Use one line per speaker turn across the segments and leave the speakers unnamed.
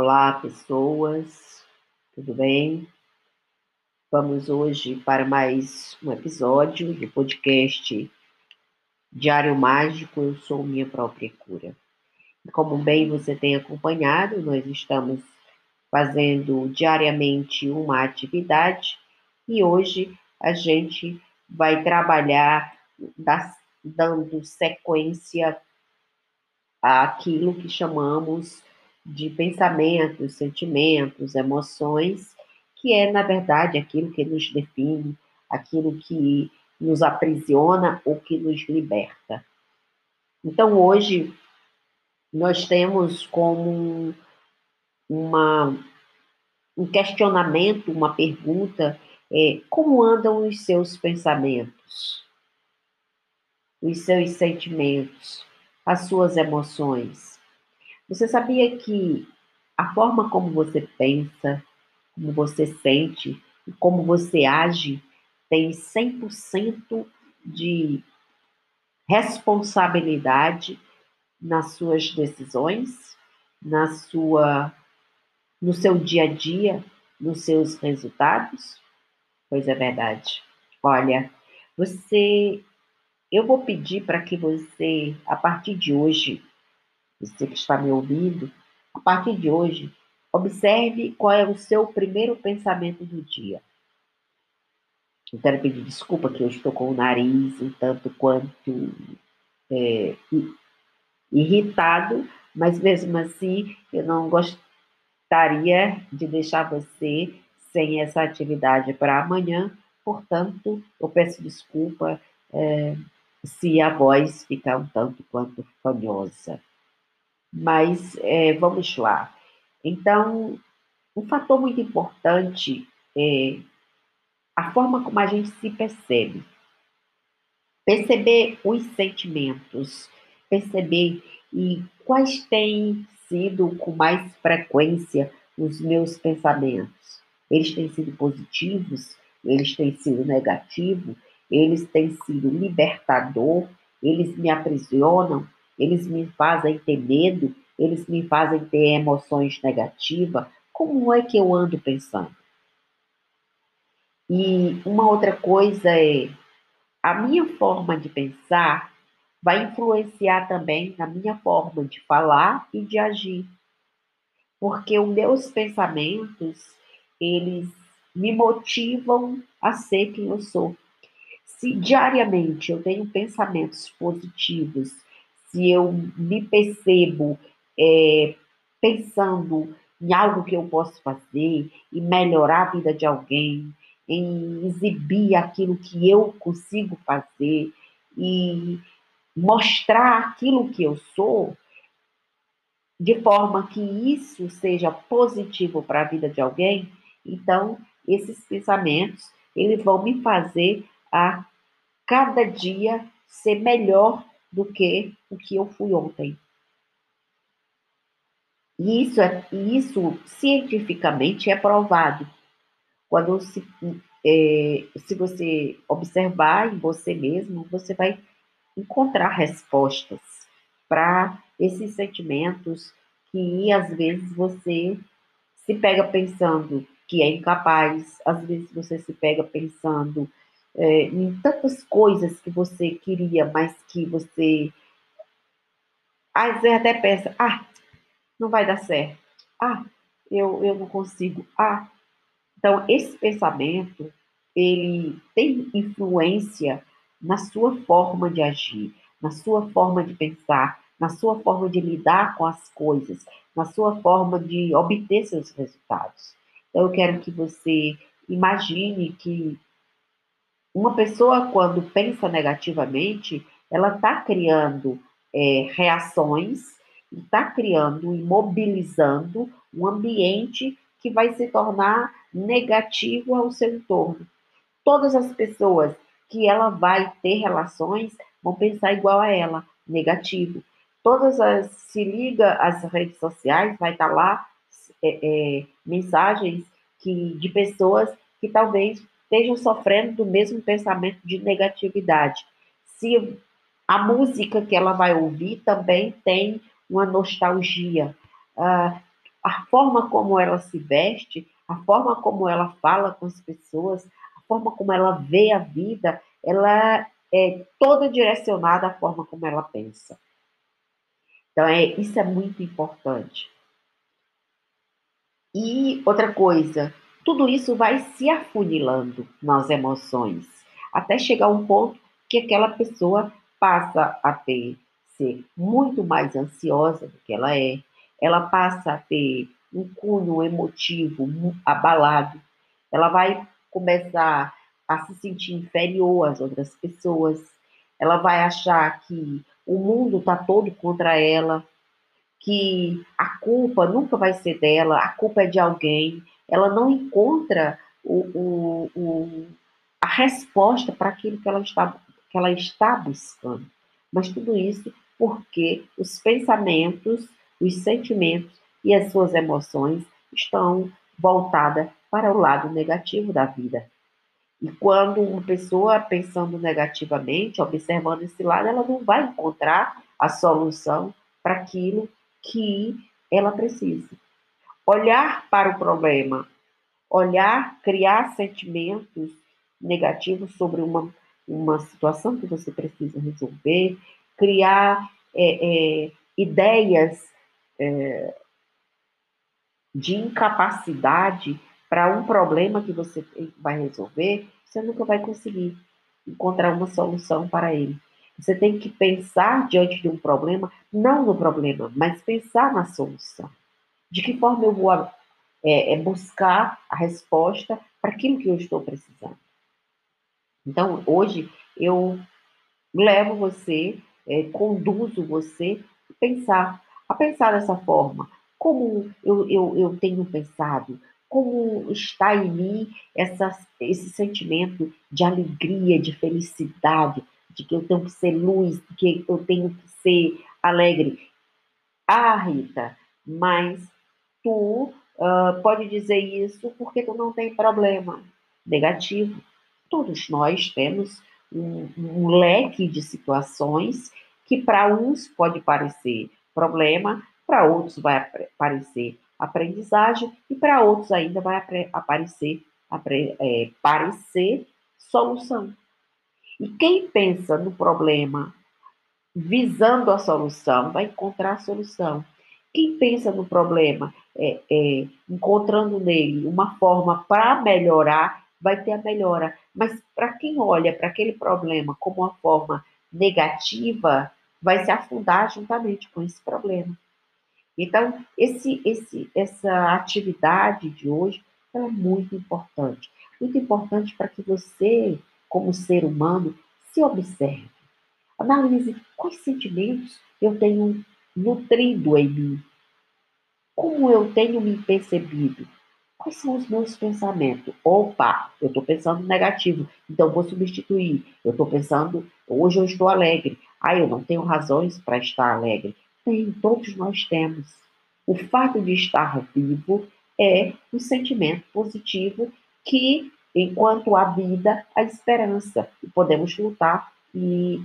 Olá, pessoas, tudo bem? Vamos hoje para mais um episódio do podcast Diário Mágico. Eu sou minha própria cura. Como bem você tem acompanhado, nós estamos fazendo diariamente uma atividade e hoje a gente vai trabalhar das, dando sequência àquilo que chamamos de pensamentos, sentimentos, emoções, que é, na verdade, aquilo que nos define, aquilo que nos aprisiona ou que nos liberta. Então, hoje, nós temos como uma, um questionamento, uma pergunta, é, como andam os seus pensamentos, os seus sentimentos, as suas emoções? Você sabia que a forma como você pensa, como você sente e como você age tem 100% de responsabilidade nas suas decisões, na sua no seu dia a dia, nos seus resultados? Pois é verdade. Olha, você eu vou pedir para que você a partir de hoje você que está me ouvindo, a partir de hoje, observe qual é o seu primeiro pensamento do dia. Eu quero pedir desculpa que eu estou com o nariz um tanto quanto é, irritado, mas mesmo assim eu não gostaria de deixar você sem essa atividade para amanhã, portanto, eu peço desculpa é, se a voz ficar um tanto quanto fanhosa. Mas é, vamos lá. Então, um fator muito importante é a forma como a gente se percebe. Perceber os sentimentos, perceber e quais têm sido com mais frequência os meus pensamentos. Eles têm sido positivos, eles têm sido negativos, eles têm sido libertador, eles me aprisionam, eles me fazem ter medo, eles me fazem ter emoções negativas. Como é que eu ando pensando? E uma outra coisa é a minha forma de pensar vai influenciar também na minha forma de falar e de agir. Porque os meus pensamentos, eles me motivam a ser quem eu sou. Se diariamente eu tenho pensamentos positivos se eu me percebo é, pensando em algo que eu posso fazer e melhorar a vida de alguém, em exibir aquilo que eu consigo fazer e mostrar aquilo que eu sou, de forma que isso seja positivo para a vida de alguém, então esses pensamentos eles vão me fazer a cada dia ser melhor do que o que eu fui ontem. E isso, é, isso cientificamente é provado. Quando se, é, se você observar em você mesmo, você vai encontrar respostas para esses sentimentos que às vezes você se pega pensando que é incapaz, às vezes você se pega pensando é, em tantas coisas que você queria, mas que você às vezes até pensa, ah, não vai dar certo, ah, eu, eu não consigo, ah. Então, esse pensamento, ele tem influência na sua forma de agir, na sua forma de pensar, na sua forma de lidar com as coisas, na sua forma de obter seus resultados. Então, eu quero que você imagine que uma pessoa, quando pensa negativamente, ela está criando é, reações, está criando e mobilizando um ambiente que vai se tornar negativo ao seu entorno. Todas as pessoas que ela vai ter relações vão pensar igual a ela, negativo. Todas as se liga às redes sociais, vai estar tá lá é, é, mensagens que de pessoas que talvez estejam sofrendo do mesmo pensamento de negatividade. Se a música que ela vai ouvir também tem uma nostalgia. Uh, a forma como ela se veste, a forma como ela fala com as pessoas, a forma como ela vê a vida, ela é toda direcionada à forma como ela pensa. Então, é, isso é muito importante. E outra coisa, tudo isso vai se afunilando nas emoções, até chegar um ponto que aquela pessoa passa a ter ser muito mais ansiosa do que ela é, ela passa a ter um cunho emotivo abalado, ela vai começar a se sentir inferior às outras pessoas, ela vai achar que o mundo está todo contra ela, que a culpa nunca vai ser dela, a culpa é de alguém, ela não encontra o, o, o a resposta para aquilo que ela, está, que ela está buscando. Mas tudo isso porque os pensamentos, os sentimentos e as suas emoções estão voltadas para o lado negativo da vida. E quando uma pessoa pensando negativamente, observando esse lado, ela não vai encontrar a solução para aquilo que ela precisa. Olhar para o problema, olhar, criar sentimentos negativos sobre uma, uma situação que você precisa resolver, criar é, é, ideias é, de incapacidade para um problema que você vai resolver, você nunca vai conseguir encontrar uma solução para ele. Você tem que pensar diante de um problema, não no problema, mas pensar na solução. De que forma eu vou é, é buscar a resposta para aquilo que eu estou precisando. Então, hoje, eu levo você, é, conduzo você a pensar, a pensar dessa forma. Como eu, eu, eu tenho pensado, como está em mim essa, esse sentimento de alegria, de felicidade, de que eu tenho que ser luz, de que eu tenho que ser alegre. Ah, Rita, mas tu uh, pode dizer isso porque tu não tem problema negativo. Todos nós temos um, um leque de situações que para uns pode parecer problema, para outros vai parecer aprendizagem e para outros ainda vai aparecer é, parecer solução. E quem pensa no problema visando a solução vai encontrar a solução. Quem pensa no problema é, é, encontrando nele uma forma para melhorar vai ter a melhora. Mas para quem olha para aquele problema como uma forma negativa, vai se afundar juntamente com esse problema. Então, esse, esse, essa atividade de hoje é muito importante. Muito importante para que você, como ser humano, se observe. Analise quais sentimentos eu tenho nutrido em mim. Como eu tenho me percebido. Quais são os meus pensamentos? Opa, eu estou pensando negativo, então vou substituir. Eu estou pensando, hoje eu estou alegre. Ah, eu não tenho razões para estar alegre. Tem, todos nós temos. O fato de estar vivo é um sentimento positivo que, enquanto há vida, há esperança. E podemos lutar e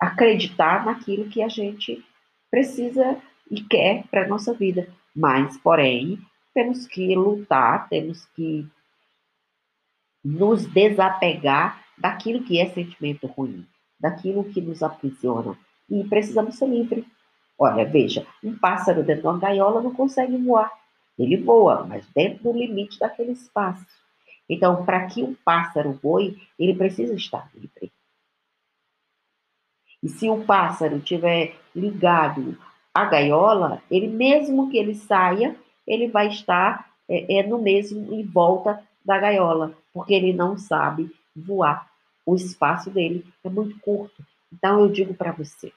acreditar naquilo que a gente precisa e quer para a nossa vida. Mas, porém, temos que lutar, temos que nos desapegar daquilo que é sentimento ruim, daquilo que nos aprisiona. E precisamos ser livres. Olha, veja, um pássaro dentro de uma gaiola não consegue voar. Ele voa, mas dentro do limite daquele espaço. Então, para que um pássaro voe, ele precisa estar livre. E se o pássaro estiver ligado à gaiola, ele mesmo que ele saia, ele vai estar é, é, no mesmo em volta da gaiola, porque ele não sabe voar. O espaço dele é muito curto. Então eu digo para você,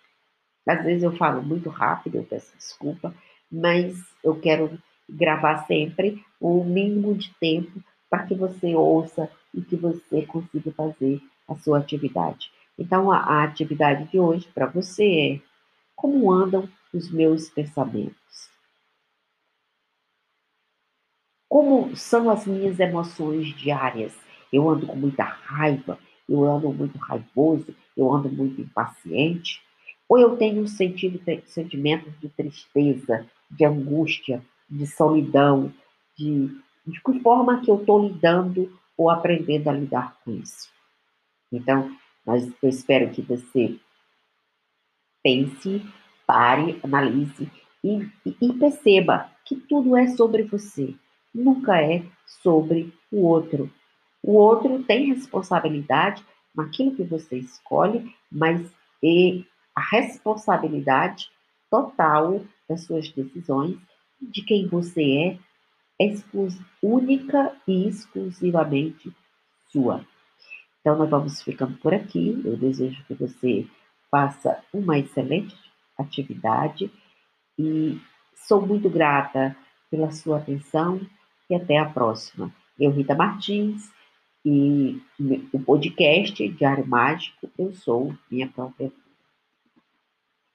às vezes eu falo muito rápido, eu peço desculpa, mas eu quero gravar sempre o mínimo de tempo para que você ouça e que você consiga fazer a sua atividade. Então, a, a atividade de hoje para você é como andam os meus pensamentos? Como são as minhas emoções diárias? Eu ando com muita raiva, eu ando muito raivoso, eu ando muito impaciente, ou eu tenho sentido sentimentos de tristeza, de angústia, de solidão, de, de que forma que eu estou lidando ou aprendendo a lidar com isso. Então, mas eu espero que você pense, pare, analise e, e, e perceba que tudo é sobre você, nunca é sobre o outro. O outro tem responsabilidade naquilo que você escolhe, mas é a responsabilidade total das suas decisões, de quem você é, é única e exclusivamente sua. Então, nós vamos ficando por aqui. Eu desejo que você faça uma excelente atividade e sou muito grata pela sua atenção e até a próxima. Eu, Rita Martins, e o podcast Diário Mágico, eu sou minha própria